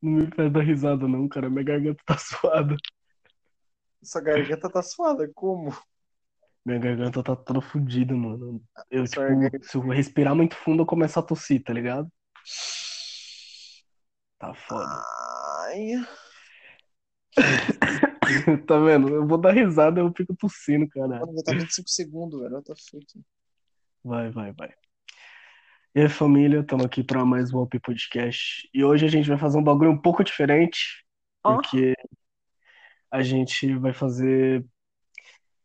Não me faz dar risada, não, cara. Minha garganta tá suada. Sua garganta tá suada, como? Minha garganta tá toda fodida, mano. Eu, Sua tipo, garganta- se eu respirar muito fundo, eu começo a tossir, tá ligado? Tá foda. Ai, Tá vendo? Eu vou dar risada, eu fico tossindo, cara. mano, já tá 25 segundos, velho. What the fuck? Vai, vai, vai. E aí, família, estamos aqui para mais um OP Podcast. E hoje a gente vai fazer um bagulho um pouco diferente, Ó. porque a gente vai fazer,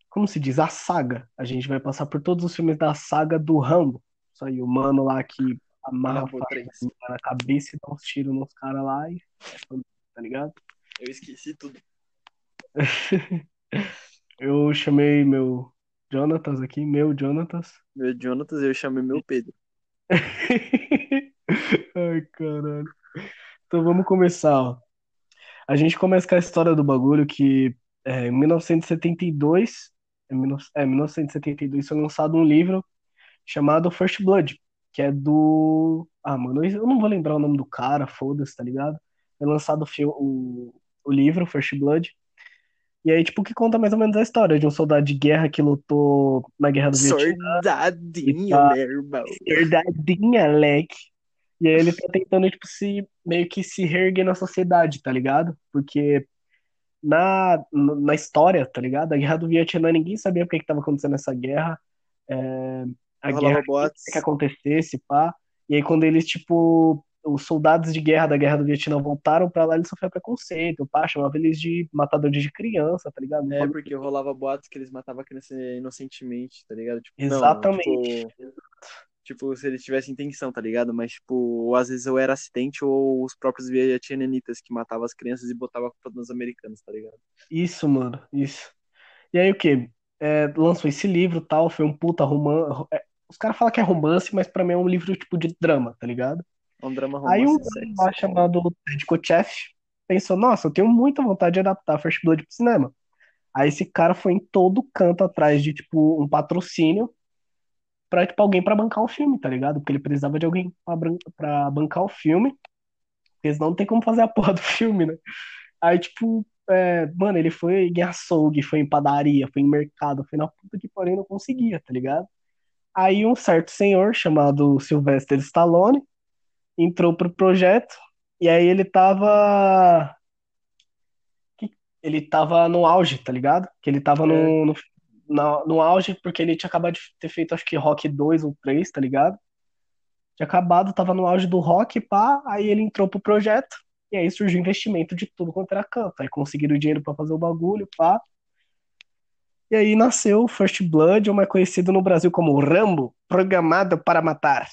como se diz, a saga. A gente vai passar por todos os filmes da saga do Rambo. Isso aí, o mano lá que amarra a Rambo faca 3. na cabeça e dá uns tiros nos caras lá e tá ligado? Eu esqueci tudo. Eu chamei meu Jonatas aqui, meu Jonatas. Meu Jonatas, eu chamei meu Pedro. Ai, caralho. Então vamos começar, ó. A gente começa com a história do bagulho que é, em 1972, é, 19 é, 1972 foi lançado um livro chamado First Blood, que é do... Ah, mano, eu não vou lembrar o nome do cara, foda-se, tá ligado? Foi lançado o, o, o livro First Blood, e aí, tipo, que conta mais ou menos a história de um soldado de guerra que lutou na Guerra do Vietnã. Soldadinho, Tá. meu irmão. Verdadinha, leque. E aí ele tá tentando, tipo, se meio que se reerguer na sociedade, tá ligado? Porque na, na história, tá ligado? A guerra do Vietnã, ninguém sabia por que que tava acontecendo essa guerra. É, a Rolava guerra boatos. que acontecesse, pá. E aí quando eles, tipo, os soldados de guerra da guerra do Vietnã voltaram pra lá, eles sofreram preconceito, pá, chamava eles de matadores de criança, tá ligado? É, porque rolava boatos que eles matavam a criança inocentemente, tá ligado? Tipo, não, Exatamente. tipo, tipo, se eles tivessem intenção, tá ligado? Mas, tipo, ou às vezes ou era acidente ou os próprios vietnamitas que matavam as crianças e botavam a culpa nos americanos, tá ligado? Isso, mano, isso. E aí o que? lançou esse livro tal, foi um puta romance. os caras falam que é romance, mas pra mim é um livro tipo de drama, tá ligado? É um drama Aí um romance mano sexy. lá chamado Ted Kotcheff pensou, nossa, eu tenho muita vontade de adaptar First Blood pro cinema. Aí esse cara foi em todo canto atrás de, tipo, um patrocínio pra, tipo, alguém pra bancar o filme, tá ligado? Porque ele precisava de alguém pra, pra bancar o filme, porque senão não tem como fazer a porra do filme, né? Aí, tipo, é, mano, ele foi em açougue, foi em padaria, foi em mercado, foi na puta que porém não conseguia, tá ligado? Aí um certo senhor chamado Sylvester Stallone entrou pro projeto e aí ele tava ele tava no auge, tá ligado? Que ele tava no, no, na- no auge porque ele tinha acabado de ter feito acho que Rock 2 ou 3, tá ligado? Tinha acabado, tava no auge do rock, pá, aí ele entrou pro projeto e aí surgiu investimento de tudo quanto era canto. Aí conseguiram dinheiro pra fazer o bagulho, pá. E aí nasceu o First Blood, ou mais conhecido no Brasil como Rambo, programado para matar.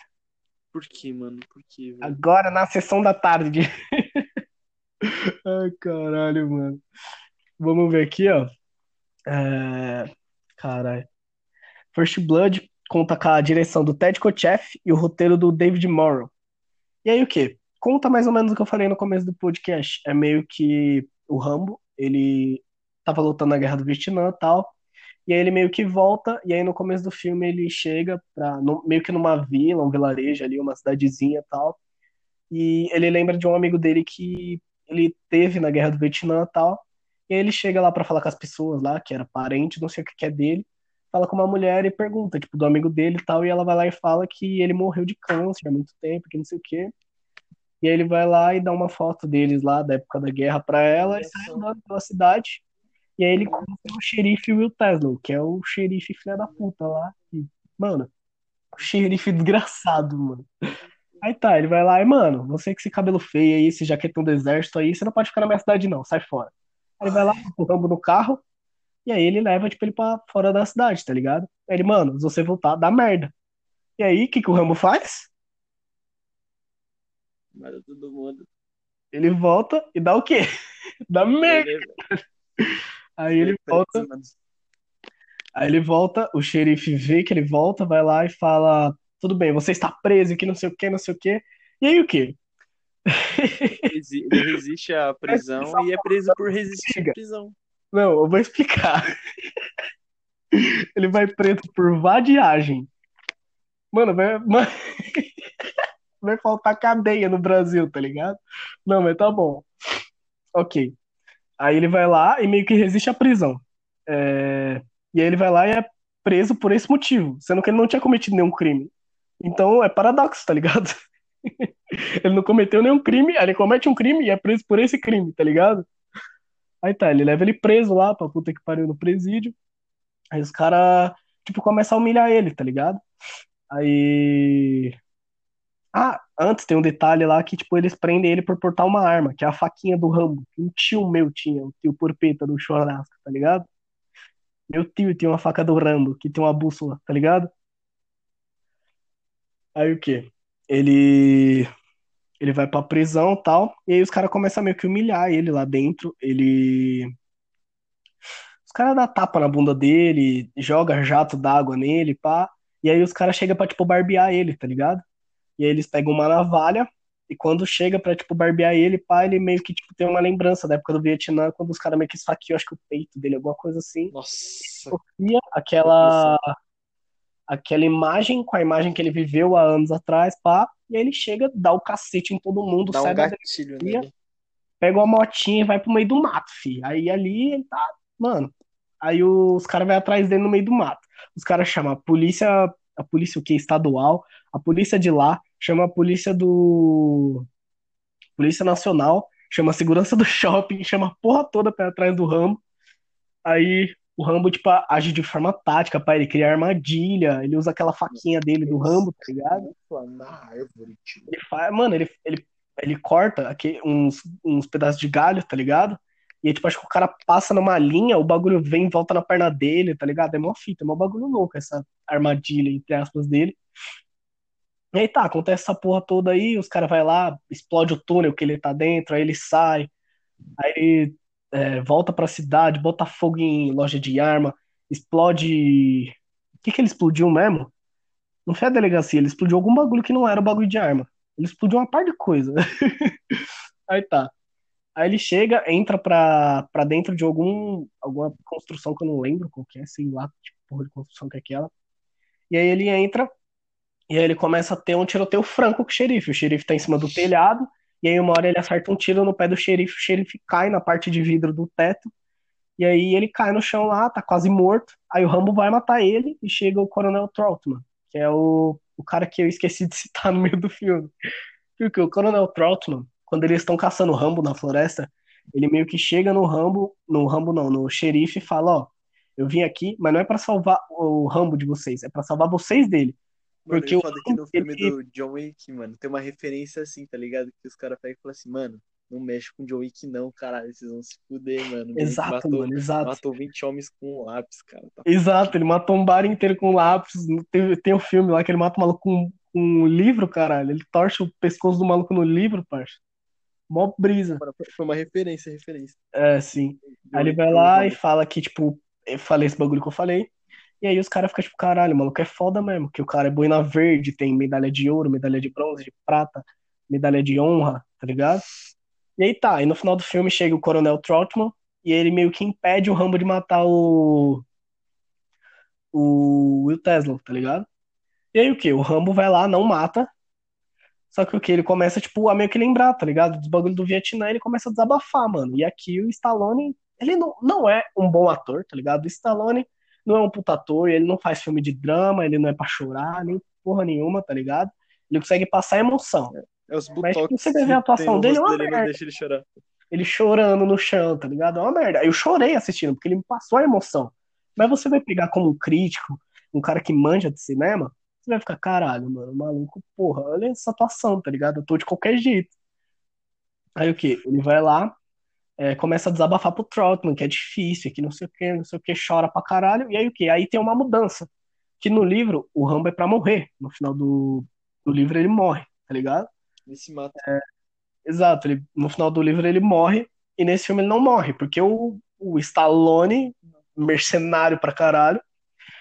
Por que, mano? Por que, velho? Agora na sessão da tarde. Ai, caralho, mano. Vamos ver aqui, ó. É... Caralho. First Blood conta com a direção do Ted Kotcheff e o roteiro do David Morrow. E aí o quê? Conta mais ou menos o que eu falei no começo do podcast. É meio que o Rambo, ele tava lutando na Guerra do Vietnã e tal. E aí ele meio que volta, e aí no começo do filme ele chega pra, no- meio que numa vila, um vilarejo ali, uma cidadezinha e tal. E ele lembra de um amigo dele que ele teve na Guerra do Vietnã e tal. E aí ele chega lá pra falar com as pessoas lá, que era parente, não sei o que que é dele. Fala com uma mulher e pergunta, tipo, do amigo dele e tal. E ela vai lá e fala que ele morreu de câncer há muito tempo, que não sei o quê. E aí ele vai lá e dá uma foto deles lá, da época da guerra, pra ela, e sai andando pela cidade. E aí ele conhece o xerife Will Teslow, que é o xerife filha da puta lá. E, mano, o xerife desgraçado, mano. Aí tá, ele vai lá e, mano, você com esse cabelo feio aí, esse jaquetão do exército aí, você não pode ficar na minha cidade não, sai fora. Aí ele vai lá, o Rambo no carro, e aí ele leva, tipo, ele pra fora da cidade, tá ligado? Aí ele, mano, se você voltar, dá merda. E aí, o que que o Rambo faz? Mata todo mundo. Ele volta e dá o quê? Dá merda. Aí ele volta, mano. Aí ele volta, o xerife vê que ele volta, vai lá e fala: Tudo bem, você está preso, que não sei o que, não sei o que. E aí o quê? Resi- Ele resiste à prisão e é preso por resistir à prisão. Não, eu vou explicar. Ele vai preso por vadiagem. Mano, vai, ma- vai faltar cadeia no Brasil, tá ligado? Não, mas tá bom. Ok. Aí ele vai lá e meio que resiste à prisão. É... E aí ele vai lá e é preso por esse motivo, sendo que ele não tinha cometido nenhum crime. Então é paradoxo, tá ligado? ele não cometeu nenhum crime, aí ele comete um crime e é preso por esse crime, tá ligado? Aí tá, ele leva ele preso lá pra puta que pariu no presídio. Aí os caras, tipo, começam a humilhar ele, tá ligado? Aí. Ah, antes tem um detalhe lá que, tipo, eles prendem ele por portar uma arma, que é a faquinha do Rambo, um tio meu tinha, o tio Porpeta do churrasco, tá ligado? Meu tio tinha uma faca do Rambo, que tem uma bússola, tá ligado? Aí o quê? Ele ele vai pra prisão tal, e aí os caras começam a meio que humilhar ele lá dentro. Ele. Os caras dão tapa na bunda dele, joga jato d'água nele, pá. E aí os caras chegam pra, tipo, barbear ele, tá ligado? E aí eles pegam uma navalha, e quando chega pra, tipo, barbear ele, pá, ele meio que, tipo, tem uma lembrança da época do Vietnã, quando os caras meio que esfaqueam, acho que o peito dele, alguma coisa assim. Nossa. Sofia aquela aquela imagem com a imagem que ele viveu há anos atrás, pá, e aí ele chega, dá o cacete em todo mundo, Dá sai um da gatilho delegacia, nele. pega uma motinha e vai pro meio do mato, fi. Aí ali ele tá, mano. Aí os caras vão atrás dele no meio do mato. Os caras chamam a polícia, a polícia o quê? Estadual, a polícia de lá, chama a polícia do. Polícia Nacional, chama a segurança do shopping, chama a porra toda pra ir atrás do Rambo. Aí o Rambo, tipo, age de forma tática, pá, ele cria armadilha, ele usa aquela faquinha dele do Rambo, tá ligado? Na árvore, tio. Ele faz, mano, ele, ele, ele corta aqui uns, uns pedaços de galho, tá ligado? E aí, tipo, acho que o cara passa numa linha, o bagulho vem e volta na perna dele, tá ligado? É mó fita, é mó bagulho louco essa armadilha, entre aspas, dele. E aí tá, acontece essa porra toda aí, os caras vai lá, explode o túnel que ele tá dentro, aí ele sai, aí ele é, volta pra cidade, bota fogo em loja de arma, explode. O que que ele explodiu mesmo? Não foi a delegacia, ele explodiu algum bagulho que não era o bagulho de arma. Ele explodiu uma par de coisa. Aí tá. Aí ele chega, entra pra, pra dentro de algum, alguma construção que eu não lembro qual que é, sei lá, tipo, porra de construção que é aquela. E aí ele entra, e aí ele começa a ter um tiroteio franco com o xerife. O xerife tá em cima do telhado, e aí uma hora ele acerta um tiro no pé do xerife, o xerife cai na parte de vidro do teto, e aí ele cai no chão lá, tá quase morto. Aí o Rambo vai matar ele, e chega o Coronel Troutman, que é o, o cara que eu esqueci de citar no meio do filme. Porque o Coronel Troutman, quando eles estão caçando o Rambo na floresta, ele meio que chega no Rambo, no Rambo não, no xerife e fala, ó, eu vim aqui, mas não é pra salvar o Rambo de vocês, é pra salvar vocês dele. Mano, Porque o foda que no filme do John Wick, mano, tem uma referência assim, tá ligado? Que os caras pegam e falam assim, mano, não mexe com o John Wick não, caralho, vocês vão se fuder, mano. Exato, matou, mano, exato. matou 20 homens com um lápis, cara. Tá Exato, ele matou um bar inteiro com lápis. Tem, tem um filme lá que ele mata o maluco com, com um livro, caralho. Ele torce o pescoço do maluco no livro, parça. Mó brisa. Mano, Foi uma referência, referência. É, sim. Aí ele vai lá e fala que, tipo, eu falei esse bagulho que eu falei. E aí os caras ficam tipo, caralho, maluco é foda mesmo. Que o cara é boina verde, tem medalha de ouro, medalha de bronze, de prata, medalha de honra, tá ligado? E aí tá, e no final do filme chega o Coronel Troutman e ele meio que impede o Rambo de matar o. O Will Tesla, tá ligado? E aí o que? O Rambo vai lá, não mata. Só que o que? Ele começa, tipo, a meio que lembrar, tá ligado? Dos bagulhos do Vietnã, ele começa a desabafar, mano. E aqui o Stallone, ele não, não é um bom ator, tá ligado? O Stallone não é um puta ator, ele não faz filme de drama, ele não é pra chorar, nem porra nenhuma, tá ligado? Ele consegue passar emoção. É os Mas butox você vê a atuação dele, é uma dele, merda. deixa ele chorar. Ele chorando no chão, tá ligado? É uma merda. Aí Eu chorei assistindo, porque ele me passou a emoção. Mas você vai pegar como um crítico, um cara que manja de cinema, você vai ficar, caralho, mano, maluco, porra, olha essa atuação, tá ligado? Eu tô de qualquer jeito. Aí o que? Ele vai lá, é, começa a desabafar pro Troutman, que é difícil, que não sei o que, não sei o que, chora pra caralho. E aí o que? Aí tem uma mudança. Que no livro, o Rambo é pra morrer. No final do, do livro ele morre, tá ligado? Ele se mata. Exato, ele, no final do livro ele morre, e nesse filme ele não morre, porque o, o Stallone, mercenário pra caralho,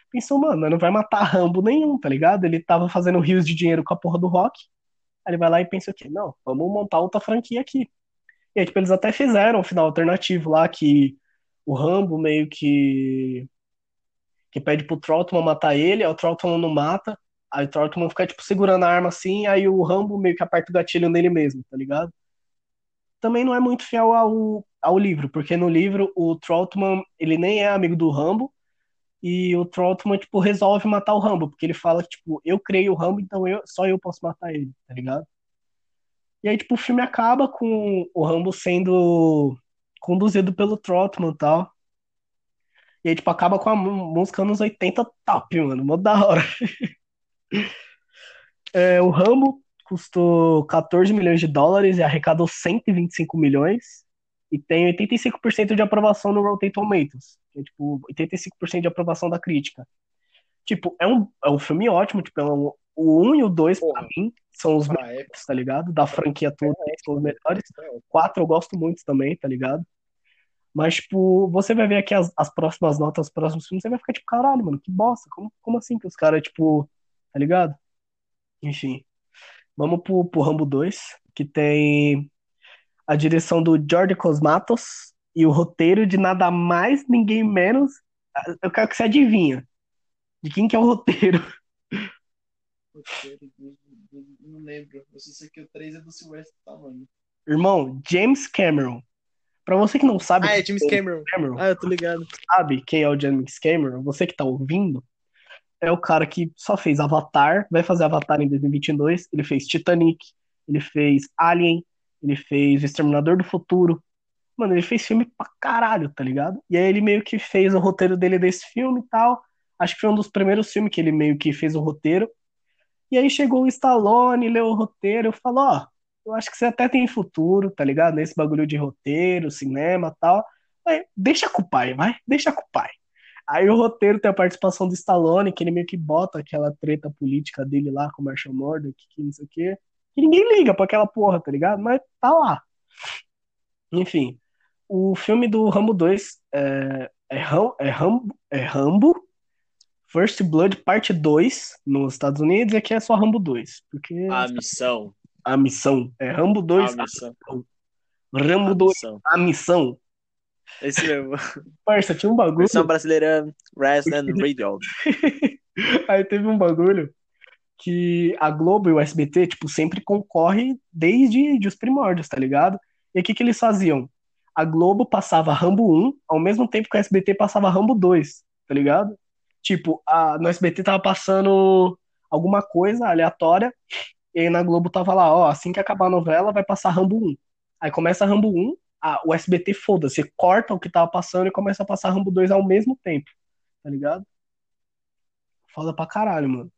pensou, mano, não vai matar Rambo nenhum, tá ligado? Ele tava fazendo rios de dinheiro com a porra do rock, aí ele vai lá e pensa o quê? Não, vamos montar outra franquia aqui. E aí, tipo, eles até fizeram um final alternativo lá, que o Rambo meio que que pede pro Troutman matar ele, aí o Troutman não mata, Aí o Trotman fica, tipo, segurando a arma assim, aí o Rambo meio que aperta o gatilho nele mesmo, tá ligado? Também não é muito fiel ao, ao livro, porque no livro o Trotman, ele nem é amigo do Rambo, e o Trotman, tipo, resolve matar o Rambo, porque ele fala que, tipo, eu criei o Rambo, então eu, só eu posso matar ele, tá ligado? E aí, tipo, o filme acaba com o Rambo sendo conduzido pelo Trotman e tal. E aí, tipo, acaba com a música anos 80 top, mano. Mó da hora. É, o Rambo custou 14 milhões de dólares e arrecadou 125 milhões. E tem 85% de aprovação no Rotten Tomatoes. Que é, tipo, 85% de aprovação da crítica. Tipo, é um, é um filme ótimo. Tipo, é um, o 1 e o 2, pra mim, são os melhores, tá ligado? Da franquia toda, É, são os melhores. é. O 4 eu gosto muito também, tá ligado? Mas, tipo, você vai ver aqui as, as próximas notas, os próximos filmes, você vai ficar tipo, caralho, mano, que bosta. Como, como assim que os caras, tipo, tá ligado? Enfim. Vamos pro, pro Rambo 2, que tem a direção do Jorge Cosmatos e o roteiro de nada mais, ninguém menos. Eu quero que você adivinha. De quem que é o roteiro? Não lembro. Eu só sei que o 3 é do Sylvester Stallone. Irmão, James Cameron. Pra você que não sabe, Ah, é James Cameron. Cameron, Ah, eu tô ligado. sabe quem é o James Cameron, você que tá ouvindo, é o cara que só fez Avatar, vai fazer Avatar em 2022, ele fez Titanic, ele fez Alien, ele fez Exterminador do Futuro. Mano, ele fez filme pra caralho, tá ligado? E aí ele meio que fez o roteiro dele desse filme e tal. Acho que foi um dos primeiros filmes que ele meio que fez o roteiro. E aí chegou o Stallone, leu o roteiro, falou, ó, eu acho que você até tem futuro, tá ligado? Nesse bagulho de roteiro, cinema tal. Aí, deixa com o pai, vai, deixa com o pai. Aí o roteiro tem a participação do Stallone, que ele meio que bota aquela treta política dele lá com o Marshall Murdoch, que não sei o quê. Que ninguém liga pra aquela porra, tá ligado? Mas tá lá. Enfim, o filme do Rambo 2 é, é, Ram, é, Rambo, é Rambo First Blood Parte 2 nos Estados Unidos e aqui é só Rambo 2. Porque A missão. a missão é Rambo 2, A missão. Rambo A 2, missão. a missão. Esse mesmo. Parça, tinha um bagulho. Versão brasileira Wrestling Radio. Aí teve um bagulho que a Globo e o SBT, tipo, sempre concorre desde de os primórdios, tá ligado? E o que que eles faziam? A Globo passava Rambo 1, ao mesmo tempo que o SBT passava Rambo 2, tá ligado? Tipo, a, no SBT tava passando alguma coisa aleatória, e aí na Globo tava lá, ó, assim que acabar a novela, vai passar Rambo 1. Aí começa Rambo 1, a, o SBT foda-se, corta o que tava passando e começa a passar Rambo 2 ao mesmo tempo, tá ligado? Foda pra caralho, mano.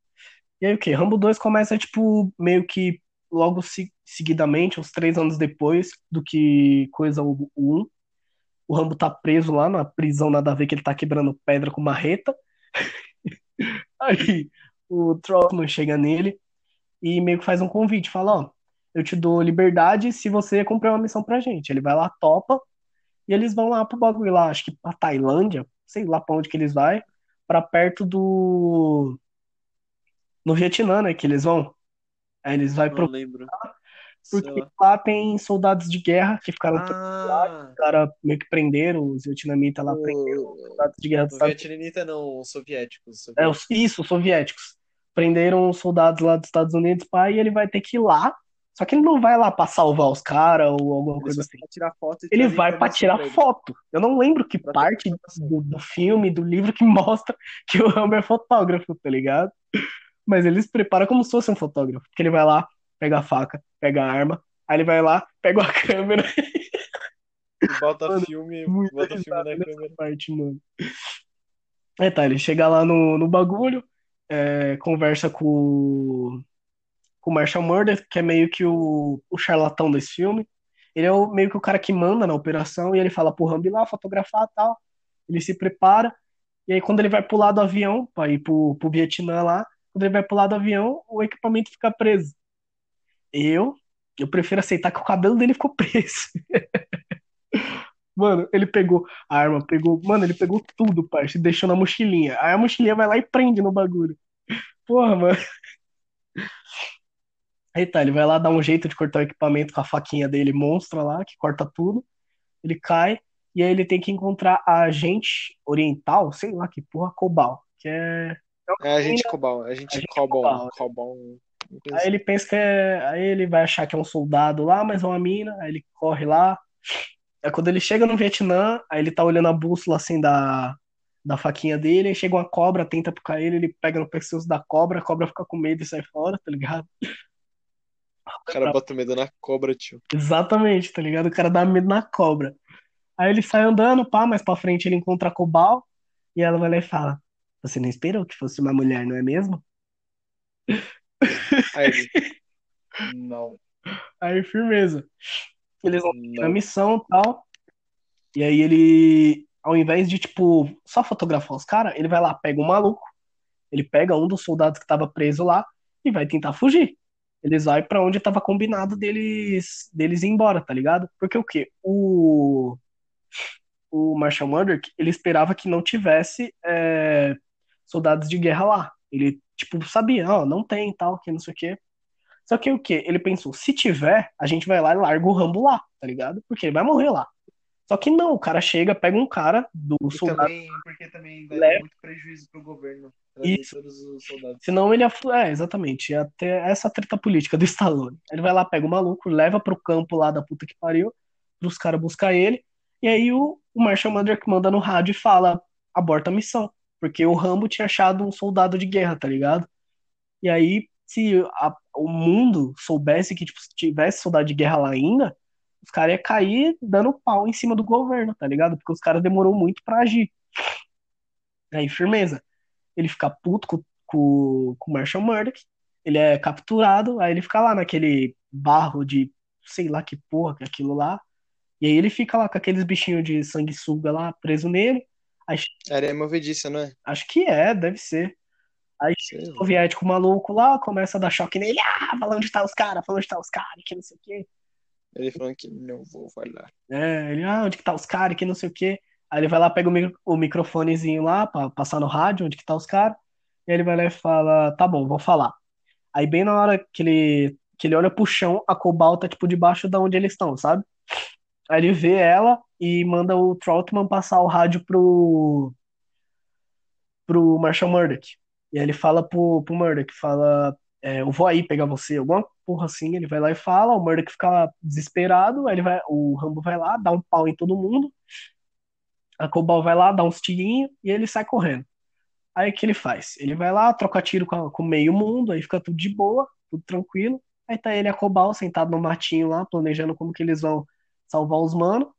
E aí o que? Rambo 2 começa, tipo, meio que logo se- seguidamente, uns três anos depois do que coisa o, o 1. O Rambo tá preso lá na prisão, nada a ver que ele tá quebrando pedra com marreta. Aí o Trotman chega nele e meio que faz um convite, fala, ó, eu te dou liberdade se você cumprir uma missão pra gente. Ele vai lá, topa, e eles vão lá pro bagulho lá, acho que pra Tailândia, sei lá pra onde que eles vai, pra perto do... no Vietnã, né, que eles vão. Aí eles vão pro... lembro. Porque lá. lá tem soldados de guerra que ficaram Ah, os caras meio que prenderam, os vietnamitas lá prenderam os o, soldados de guerra dos Estados vietnamita não, os soviéticos. É, soviéticos. os- isso, os soviéticos. Prenderam os soldados lá dos Estados Unidos, pai, e ele vai ter que ir lá. Só que ele não vai lá pra salvar os caras ou alguma Eles coisa assim. Ele vai pra tirar ele. foto. Eu não lembro que Pra parte do, do filme, do livro que mostra que o Rambo é fotógrafo, tá ligado? Mas ele se prepara como se fosse um fotógrafo. Porque ele vai lá, pega a faca, pega a arma, aí ele vai lá, pega a câmera. E bota Mano, filme, bota filme na câmera. parte, mano. É, tá, ele chega lá no, no bagulho, é, conversa com, o- com o Marshall Murdoch, que é meio que o, o charlatão desse filme. Ele é o- meio que o cara que manda na operação, e ele fala pro Rambo ir lá fotografar e tal. Ele se prepara, e aí quando ele vai pular do avião, pra ir pro, pro Vietnã lá, quando ele vai pular do avião, o equipamento fica preso. Eu, eu prefiro aceitar que o cabelo dele ficou preso. Mano, ele pegou a arma, pegou. Mano, ele pegou tudo, parça, e deixou na mochilinha. Aí a mochilinha vai lá e prende no bagulho. Porra, mano. Aí tá, ele vai lá dar um jeito de cortar o equipamento com a faquinha dele, monstra lá, que corta tudo. Ele cai, e aí ele tem que encontrar a agente oriental, sei lá que porra, Cobal, que é É a gente cobal, a gente gente cobal, cobal. Aí assim. ele pensa que é. Aí ele vai achar que é um soldado lá, mas é uma mina. Aí ele corre lá. Aí quando ele chega no Vietnã, aí ele tá olhando a bússola assim da, da faquinha dele. Aí chega uma cobra, tenta picar ele, ele pega no pescoço da cobra, a cobra fica com medo e sai fora, tá ligado? O cara bota medo na cobra, tio. Exatamente, tá ligado? O cara dá medo na cobra. Aí ele sai andando, pá, mais pra frente ele encontra a Cobal e ela vai lá e fala: Você não esperou que fosse uma mulher, não é mesmo? Aí ele. Não, Aí, firmeza. Eles vão na missão e tal. E aí ele, ao invés de, tipo, só fotografar os caras, ele vai lá, pega um maluco, ele pega um dos soldados que tava preso lá e vai tentar fugir. Eles vão pra onde tava combinado deles, deles ir embora, tá ligado? Porque o quê? O, o Marshall Murdock, ele esperava que não tivesse é, soldados de guerra lá. Ele, tipo, sabia, ó, não tem tal, que não sei o quê. Só que o quê? Ele pensou, se tiver, a gente vai lá e larga o Rambo lá, tá ligado? Porque ele vai morrer lá. Só que não, o cara chega, pega um cara do E soldado, também, porque também vai Leva- muito prejuízo pro governo Isso. todos os soldados. senão ele ia. É, exatamente, ia ter essa treta política do Stallone. Ele vai lá, pega o maluco, leva pro campo lá da puta que pariu, pros caras buscar ele, e aí o, o Marshall Murdock manda no rádio e fala: aborta a missão. Porque o Rambo tinha achado um soldado de guerra, tá ligado? E aí, se a- o mundo soubesse que tipo, se tivesse soldado de guerra lá ainda, os caras iam cair dando pau em cima do governo, tá ligado? Porque os caras demorou muito pra agir. Aí, firmeza. Ele fica puto com, com, com o Marshall Murdock, ele é capturado, aí ele fica lá naquele barro de sei lá que porra que é aquilo lá. E aí ele fica lá com aqueles bichinhos de sanguessuga lá preso nele. Aí, Areia movediça, não é? acho que é, deve ser. Aí Sei o soviético maluco lá começa a dar choque nele. Ah, fala onde tá os caras, fala onde tá os caras, que não sei o quê. Ele falando que não vou falar. É, ele, ah, onde que tá os caras, que não sei o quê. Aí ele vai lá, pega o, micro- o microfonezinho lá pra passar no rádio, onde que tá os caras. E aí ele vai lá e fala, tá bom, vou falar. Aí bem na hora que ele, que ele olha pro chão, a Cobalt tá tipo debaixo da onde eles estão, sabe? Aí ele vê ela e manda o Troutman passar o rádio pro, pro Marshall Murdock. E aí ele fala pro, pro Murdock, fala, é, eu vou aí pegar você, alguma porra assim, ele vai lá e fala, o Murdock fica desesperado, aí ele vai, o Rambo vai lá, dá um pau em todo mundo, a Cobalt vai lá, dá uns tirinhos e ele sai correndo. Aí o que ele faz? Ele vai lá, troca tiro com, com meio mundo, aí fica tudo de boa, tudo tranquilo. Aí tá ele e a Cobalt sentado no matinho lá, planejando como que eles vão salvar os manos.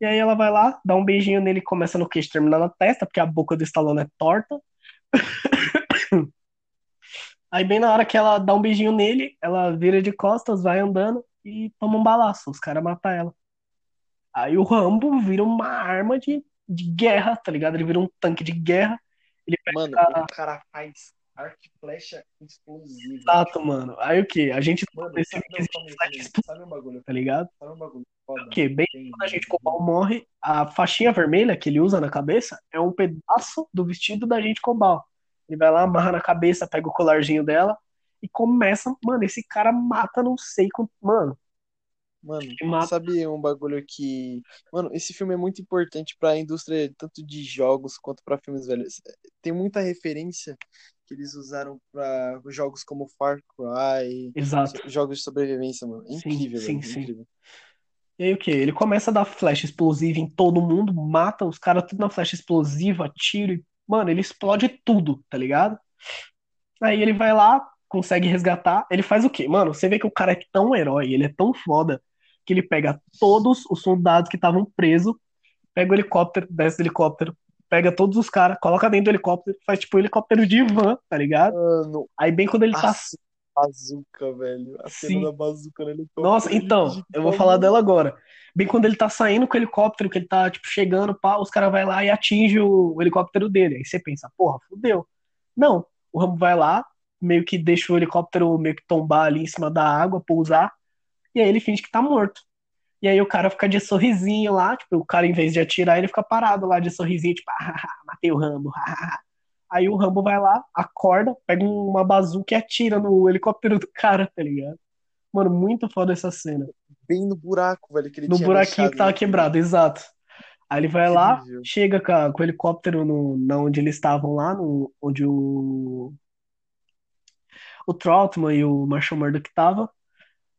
E aí ela vai lá, dá um beijinho nele, começa no queixo, termina na testa, porque a boca do Stallone é torta. Aí bem na hora que ela dá um beijinho nele, ela vira de costas, vai andando e toma um balaço. Os caras matam ela. Aí o Rambo vira uma arma de, de guerra, tá ligado? Ele vira um tanque de guerra. Ele Mano, o cara faz arco e flecha explosiva. Exato, mano. Aí o que? A gente Mano, sabe, não, aí. explosivo, Sabe um bagulho? tá ligado? Sabe um bagulho foda? O que? Bem quando a gente Cobal morre, a faixinha vermelha que ele usa na cabeça é um pedaço do vestido da gente Cobal. Ele vai lá, amarra na cabeça, pega o colarzinho dela e começa. Mano, esse cara mata, não sei quanto. Mano, Mano, mata. sabe um bagulho que. Mano, esse filme é muito importante pra indústria tanto de jogos quanto pra filmes velhos. Tem muita referência que eles usaram pra jogos como Far Cry, Exato. jogos de sobrevivência, mano. É Sim, incrível, sim, velho. sim. Incrível. E aí o que? Ele começa a dar flecha explosiva em todo mundo, mata os caras tudo na flecha explosiva, tiro e. Mano, ele explode tudo, tá ligado? Aí ele vai lá, consegue resgatar. Ele faz o quê? Mano, você vê que o cara é tão herói, ele é tão foda, que ele pega todos os soldados que estavam presos, pega o helicóptero, desce do helicóptero, pega todos os caras, coloca dentro do helicóptero, faz tipo um helicóptero de van, tá ligado? Mano, Aí bem quando ele tá. a bazuca, velho. A Sim. cena da bazuca no helicóptero. Nossa, então, eu vou falar dela agora. Bem quando ele tá saindo com o helicóptero, que ele tá, tipo, chegando, pá, os caras vai lá e atinge o, o helicóptero dele. Aí você pensa, porra, fudeu. Não, o Rambo vai lá, meio que deixa o helicóptero meio que tombar ali em cima da água, pousar, e aí ele finge que tá morto. E aí o cara fica de sorrisinho lá, tipo, o cara em vez de atirar, ele fica parado lá de sorrisinho, tipo, ah, matei o Rambo, Aí o Rambo vai lá, acorda, pega uma bazuca e atira no helicóptero do cara, tá ligado? Mano, muito foda essa cena. Bem no buraco, velho, que ele No buraquinho que tava né? quebrado, exato. Aí ele vai lá, Incrível. chega com, com o helicóptero no, na onde eles estavam lá, no, onde o, o Troutman e o Marshall Murdock estavam.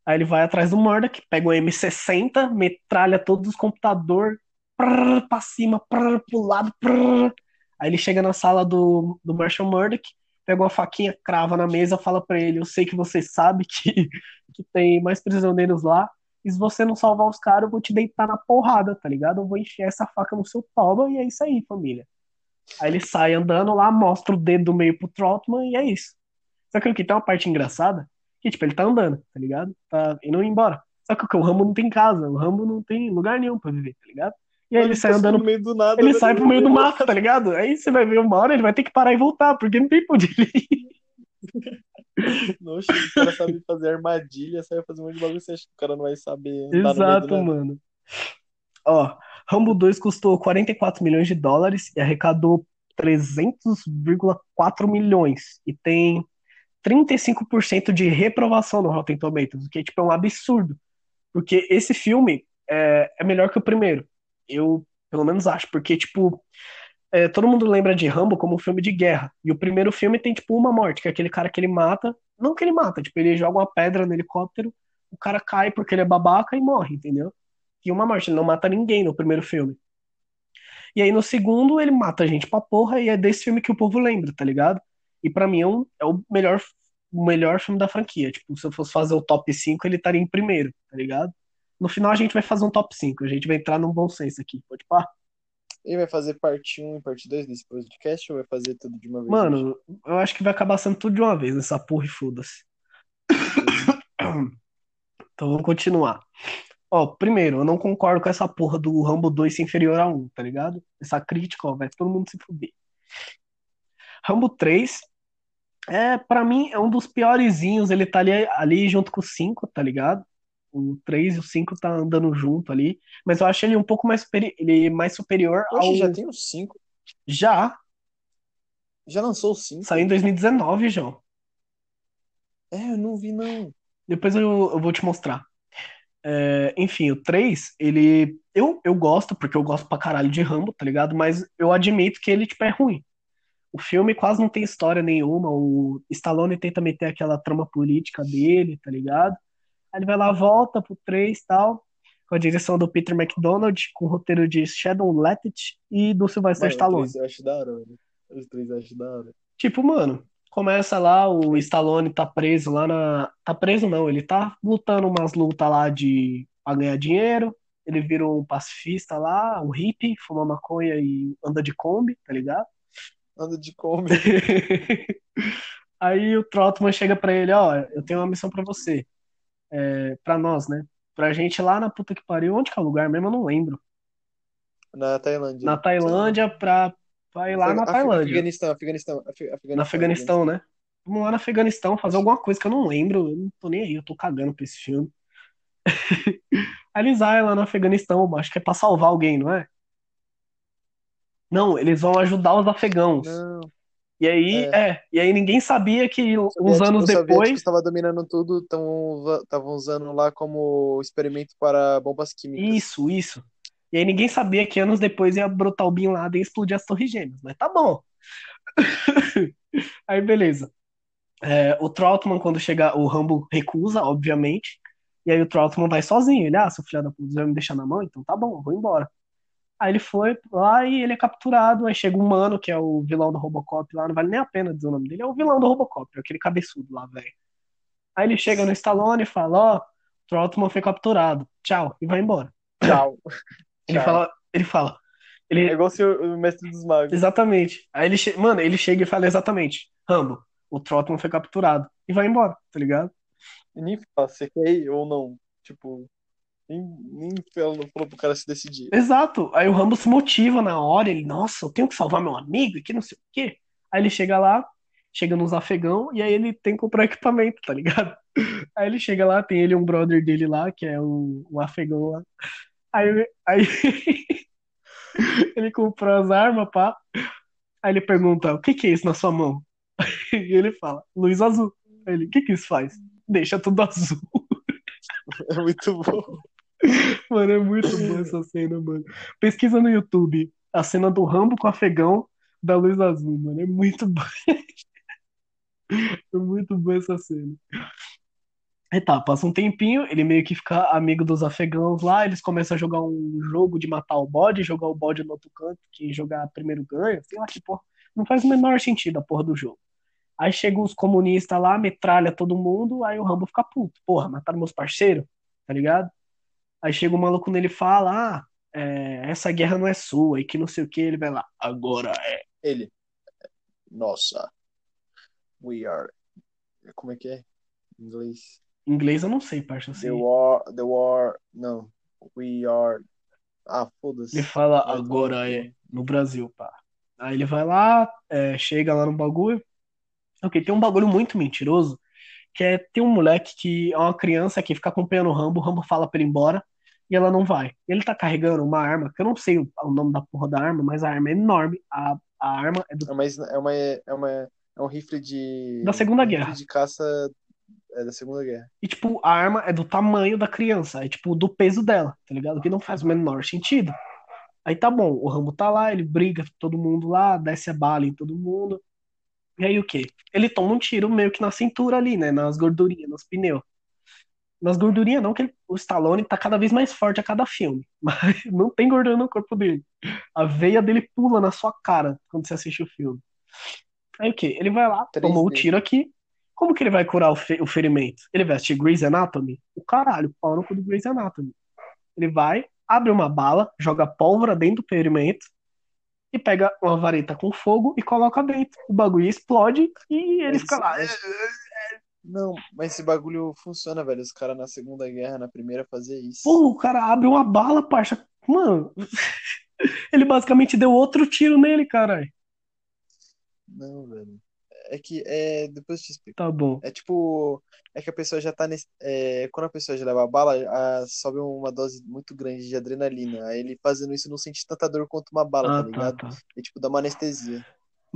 Aí ele vai atrás do Murdock, pega um M60, metralha todos os computadores, prrr, pra cima, prrr, pro lado, prrr. Aí ele chega na sala do, do Marshall Murdock, pega uma faquinha, crava na mesa, fala pra ele: Eu sei que você sabe que, que tem mais prisioneiros lá, e se você não salvar os caras, eu vou te deitar na porrada, tá ligado? Eu vou encher essa faca no seu toba, e é isso aí, família. Aí ele sai andando lá, mostra o dedo do meio pro Trotman, e é isso. Só que aqui tem uma parte engraçada, que tipo, ele tá andando, tá ligado? Tá indo embora. Só que o Rambo não tem casa, o Rambo não tem lugar nenhum pra viver, tá ligado? E aí ele sai passou andando meio do nada. ele velho. sai pro meio do mato, tá ligado? Aí você vai ver uma hora, ele vai ter que parar e voltar, porque não tem pra onde ele ir. Nossa, o cara sabe fazer armadilha, sabe fazer um monte de bagulho, você acha que o cara não vai saber Exato, mano. Ó, Rambo 2 custou 44 milhões de dólares e arrecadou 300,4 milhões. E tem 35% de reprovação no Rotten Tomatoes, o que tipo, é um absurdo. Porque esse filme é, é melhor que o primeiro. Eu, pelo menos, acho. Porque, tipo, é, todo mundo lembra de Rambo como um filme de guerra. E o primeiro filme tem, tipo, uma morte, que é aquele cara que ele mata. Não que ele mata, tipo, ele joga uma pedra no helicóptero, o cara cai porque ele é babaca e morre, entendeu? E uma morte, ele não mata ninguém no primeiro filme. E aí no segundo ele mata a gente pra porra e é desse filme que o povo lembra, tá ligado? E pra mim é, um- é o melhor, o melhor filme da franquia. Tipo, se eu fosse fazer o top 5 ele estaria em primeiro, tá ligado? No final a gente vai fazer um top 5 a gente vai entrar num bom senso aqui, pode pá? Ele vai fazer parte 1 e parte 2 desse podcast ou vai fazer tudo de uma vez? Mano, eu acho que vai acabar sendo tudo de uma vez, essa porra e foda-se. Então vamos continuar. Ó, primeiro, eu não concordo com essa porra do Rambo 2 ser inferior a 1, tá ligado? Essa crítica, ó, vai todo mundo se fuder. Rambo 3, é, pra mim, é um dos piorzinhos. Ele tá ali, ali junto com o 5, tá ligado? O 3 e o 5 tá andando junto ali. Mas eu acho ele um pouco mais, ele mais superior ao. Oxe, já tem uns 5. Já, Já lançou os 5? saiu em 2019, João. É, eu não vi não. Depois eu, eu vou te mostrar. É, enfim, o 3, ele. Eu, eu gosto, porque eu gosto pra caralho de Rambo, tá ligado? Mas eu admito que ele, tipo, é ruim. O filme quase não tem história nenhuma. O Stallone tenta meter aquela trama política dele, tá ligado? Aí ele vai lá, volta pro 3 e tal, com a direção do Peter McDonald, com o roteiro de Shadow Lettich e do Sylvester Stallone. 3 eu acho da hora, mano. Os 3 eu acho da hora. Tipo, mano, começa lá, o Stallone tá preso lá na. Tá preso não, ele tá lutando umas lutas lá de pra ganhar dinheiro. Ele vira um pacifista lá, um hippie, fuma maconha e anda de Kombi, tá ligado? Anda de Kombi. Aí o Trotman chega pra ele, ó, eu tenho uma missão pra você. É, pra nós, né? Pra gente lá na puta que pariu, onde que é o lugar mesmo? Eu não lembro. Na Tailândia. Na Tailândia, pra, pra ir lá na Af- Tailândia. Afeganistão, Afeganistão, Af- Afeganistão. No Afeganistão, né? Vamos lá no Afeganistão fazer alguma coisa que eu não lembro. Eu não tô nem aí, eu tô cagando pra esse filme. Eles vai lá no Afeganistão, acho que é pra salvar alguém, não é? Não, eles vão ajudar os afegãos. Não. E aí, é. e aí ninguém sabia que uns anos os soviéticos depois. estavam dominando tudo, estavam usando lá como experimento para bombas químicas. Isso, isso. E aí ninguém sabia que anos depois ia brotar o Bin Laden e explodir as Torres Gêmeas. Mas tá bom. aí beleza. É, o Troutman, quando chega, o Rambo recusa, obviamente. E aí o Troutman vai sozinho. Ele, ah, seu filho da puta, vai me deixar na mão? Então tá bom, vou embora. Aí ele foi lá e ele é capturado. Aí chega um mano, que é o vilão do Robocop lá, não vale nem a pena dizer o nome dele, é o vilão do Robocop, é aquele cabeçudo lá, velho. Aí ele chega no Stallone e fala: Ó, Troutman foi capturado, tchau, e vai embora. Tchau. Ele Tchau. fala, ele fala, É ele, igual o, senhor, o mestre dos magos. exatamente. Aí ele, che- mano, ele chega e fala exatamente: Rambo, o Troutman foi capturado, e vai embora, tá ligado? E nem fala se quer ir ou não. Tipo, nem, nem falou, falou pro cara se decidir. Exato. Aí o Rambo se motiva na hora, ele, nossa, eu tenho que salvar meu amigo, e que não sei o quê. Aí ele chega lá, chega nos afegão, e aí ele tem que comprar equipamento, tá ligado? Aí ele chega lá, tem ele um brother dele lá, que é o, o afegão lá. Aí, aí ele comprou as armas, pá. Aí ele pergunta, o que que é isso na sua mão? E ele fala, luz azul. Aí ele, o que que isso faz? Deixa tudo azul. É muito bom. Mano, é muito boa essa cena, mano. Pesquisa no YouTube a cena do Rambo com o afegão da luz azul, mano. É muito bom. É muito boa essa cena. Aí tá, passa um tempinho, ele meio que fica amigo dos afegãos lá, eles começam a jogar um jogo de matar o bode, jogar o bode no outro canto, que jogar primeiro ganha, sei lá que porra. Não faz o menor sentido a porra do jogo. Aí chegam os comunistas lá, metralha todo mundo, aí o Rambo fica puto. Porra, mataram meus parceiros, tá ligado? Aí chega o maluco nele e fala, ah, é, essa guerra não é sua, e que não sei o que, ele vai lá, agora é. Ele. Nossa. We are. Como é que é? Em inglês. Em inglês eu não sei, parça, The assim. war. The war. Não. We are. Ah, foda-se. Ele fala, agora fala. é, no Brasil, pá. Aí ele vai lá, é, chega lá no bagulho. Ok, tem um bagulho muito mentiroso, que é tem um moleque que é uma criança que fica acompanhando o Rambo, o Rambo fala pra ele ir embora, e ela não vai. Ele tá carregando uma arma, que eu não sei o, o nome da porra da arma, mas a arma é enorme. A, a arma é do É uma, é uma, é uma, é um rifle de. Da Segunda Guerra. De caça é da Segunda Guerra. E, tipo, a arma é do tamanho da criança, é, tipo, do peso dela, tá ligado? Que não faz o menor sentido. Aí tá bom, o Rambo tá lá, ele briga com todo mundo lá, desce a bala em todo mundo. E aí o quê? Ele toma um tiro meio que na cintura ali, né? Nas gordurinhas, nos pneus. Nas gordurinhas não, que ele- o Stallone tá cada vez mais forte a cada filme. Mas não tem gordura no corpo dele. A veia dele pula na sua cara quando você assiste o filme. Aí o quê? Ele vai lá, 3D. tomou o tiro aqui. Como que ele vai curar o, fe- o ferimento? Ele vai assistir Grey's Anatomy? O caralho, pau no cu do Grey's Anatomy. Ele vai, abre uma bala, joga pólvora dentro do ferimento e pega uma vareta com fogo e coloca dentro. O bagulho explode e ele fica lá. Não, mas esse bagulho funciona, velho. Os caras na Segunda Guerra, na Primeira, faziam isso. Pô, o cara abre uma bala, parça. Mano, ele basicamente deu outro tiro nele, caralho. Não, velho. É que, é, depois eu te explico. Tá bom. É tipo, é que a pessoa já tá nesse, é, quando a pessoa já leva a bala, a- sobe uma dose muito grande de adrenalina. Aí ele fazendo isso não sente tanta dor quanto uma bala, Ah, tá tá, ligado? tá. E tipo, dá uma anestesia.